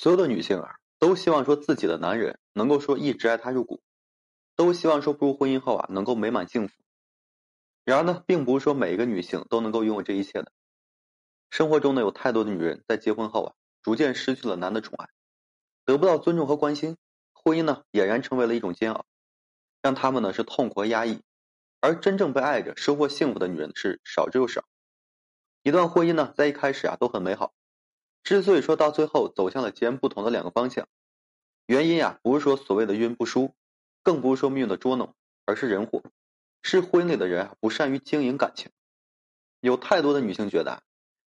所有的女性啊，都希望说自己的男人能够说一直爱她入骨，都希望说步入婚姻后啊能够美满幸福。然而呢，并不是说每一个女性都能够拥有这一切的。生活中呢，有太多的女人在结婚后啊，逐渐失去了男的宠爱，得不到尊重和关心，婚姻呢俨然成为了一种煎熬，让他们呢是痛苦和压抑。而真正被爱着、收获幸福的女人是少之又少。一段婚姻呢，在一开始啊都很美好。之所以说到最后走向了截然不同的两个方向，原因啊不是说所谓的运不淑，更不是说命运的捉弄，而是人祸，是婚姻里的人啊不善于经营感情。有太多的女性觉得，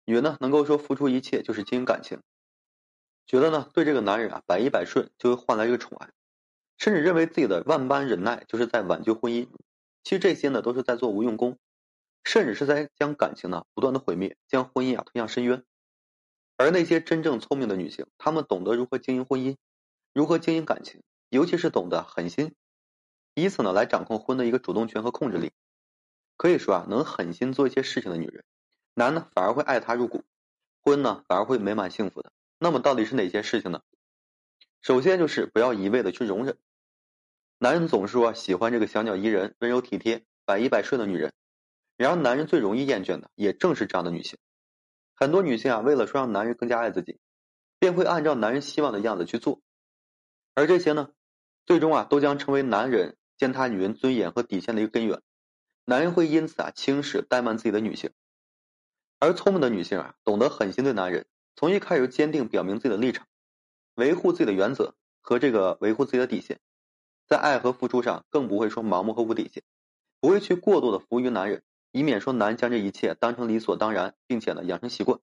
女人呢能够说付出一切就是经营感情，觉得呢对这个男人啊百依百顺就会换来一个宠爱，甚至认为自己的万般忍耐就是在挽救婚姻。其实这些呢都是在做无用功，甚至是在将感情呢不断的毁灭，将婚姻啊推向深渊。而那些真正聪明的女性，她们懂得如何经营婚姻，如何经营感情，尤其是懂得狠心，以此呢来掌控婚的一个主动权和控制力。可以说啊，能狠心做一些事情的女人，男呢反而会爱她入骨，婚呢反而会美满幸福的。那么到底是哪些事情呢？首先就是不要一味的去容忍。男人总是说喜欢这个小鸟依人、温柔体贴、百依百顺的女人，然而男人最容易厌倦的也正是这样的女性。很多女性啊，为了说让男人更加爱自己，便会按照男人希望的样子去做，而这些呢，最终啊，都将成为男人践踏女人尊严和底线的一个根源。男人会因此啊，轻视、怠慢自己的女性。而聪明的女性啊，懂得狠心对男人，从一开始坚定表明自己的立场，维护自己的原则和这个维护自己的底线，在爱和付出上更不会说盲目和无底线，不会去过度的服务于男人。以免说男人将这一切当成理所当然，并且呢养成习惯。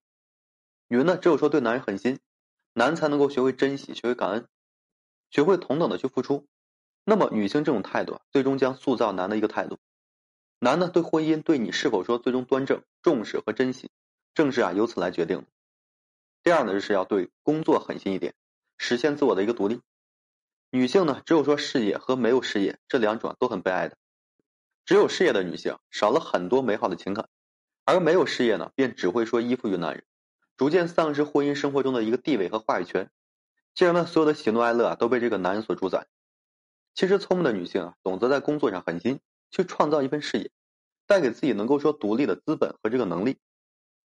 女人呢，只有说对男人狠心，男才能够学会珍惜，学会感恩，学会同等的去付出。那么女性这种态度，最终将塑造男的一个态度。男的对婚姻对你是否说最终端正、重视和珍惜，正是啊由此来决定的。第二呢，就是要对工作狠心一点，实现自我的一个独立。女性呢，只有说事业和没有事业这两种都很悲哀的。只有事业的女性少了很多美好的情感，而没有事业呢，便只会说依附于男人，逐渐丧失婚姻生活中的一个地位和话语权。这样呢，所有的喜怒哀乐啊都被这个男人所主宰。其实聪明的女性啊，懂得在工作上狠心，去创造一份事业，带给自己能够说独立的资本和这个能力。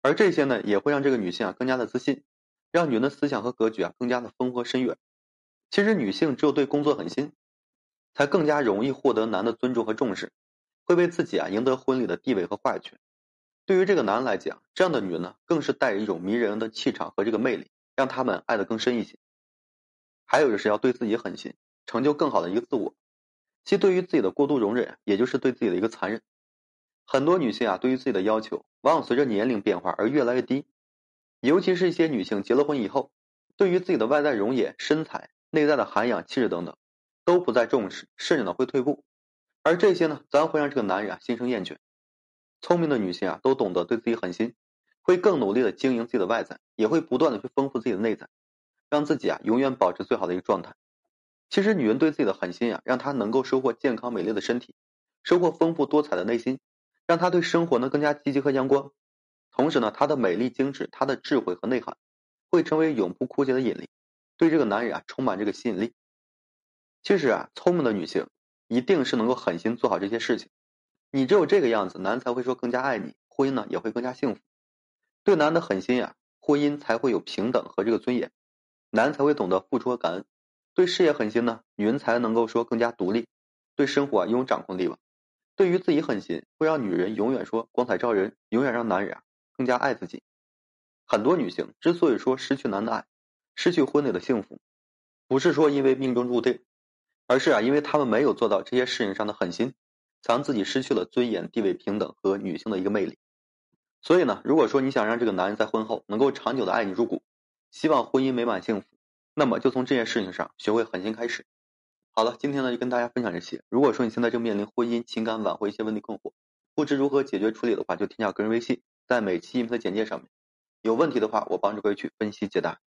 而这些呢，也会让这个女性啊更加的自信，让女人的思想和格局啊更加的丰富深远。其实女性只有对工作狠心，才更加容易获得男的尊重和重视。会为自己啊赢得婚礼的地位和话语权。对于这个男人来讲，这样的女人呢，更是带着一种迷人的气场和这个魅力，让他们爱得更深一些。还有就是要对自己狠心，成就更好的一个自我。其对于自己的过度容忍，也就是对自己的一个残忍。很多女性啊，对于自己的要求，往往随着年龄变化而越来越低。尤其是一些女性结了婚以后，对于自己的外在容颜、身材、内在的涵养、气质等等，都不再重视，甚至呢会退步。而这些呢，咱会让这个男人啊心生厌倦。聪明的女性啊，都懂得对自己狠心，会更努力的经营自己的外在，也会不断的去丰富自己的内在，让自己啊永远保持最好的一个状态。其实，女人对自己的狠心啊，让她能够收获健康美丽的身体，收获丰富多彩的内心，让她对生活呢更加积极和阳光。同时呢，她的美丽精致，她的智慧和内涵，会成为永不枯竭的引力，对这个男人啊充满这个吸引力。其实啊，聪明的女性。一定是能够狠心做好这些事情，你只有这个样子，男才会说更加爱你，婚姻呢也会更加幸福。对男的狠心呀，婚姻才会有平等和这个尊严，男才会懂得付出和感恩。对事业狠心呢，女人才能够说更加独立，对生活啊拥有掌控力吧。对于自己狠心，会让女人永远说光彩照人，永远让男人啊更加爱自己。很多女性之所以说失去男的爱，失去婚内的幸福，不是说因为命中注定。而是啊，因为他们没有做到这些事情上的狠心，才让自己失去了尊严、地位平等和女性的一个魅力。所以呢，如果说你想让这个男人在婚后能够长久的爱你入骨，希望婚姻美满幸福，那么就从这件事情上学会狠心开始。好了，今天呢就跟大家分享这些。如果说你现在正面临婚姻、情感挽回一些问题困惑，不知如何解决处理的话，就添加个人微信，在每期音频的简介上面。有问题的话，我帮助各位去分析解答。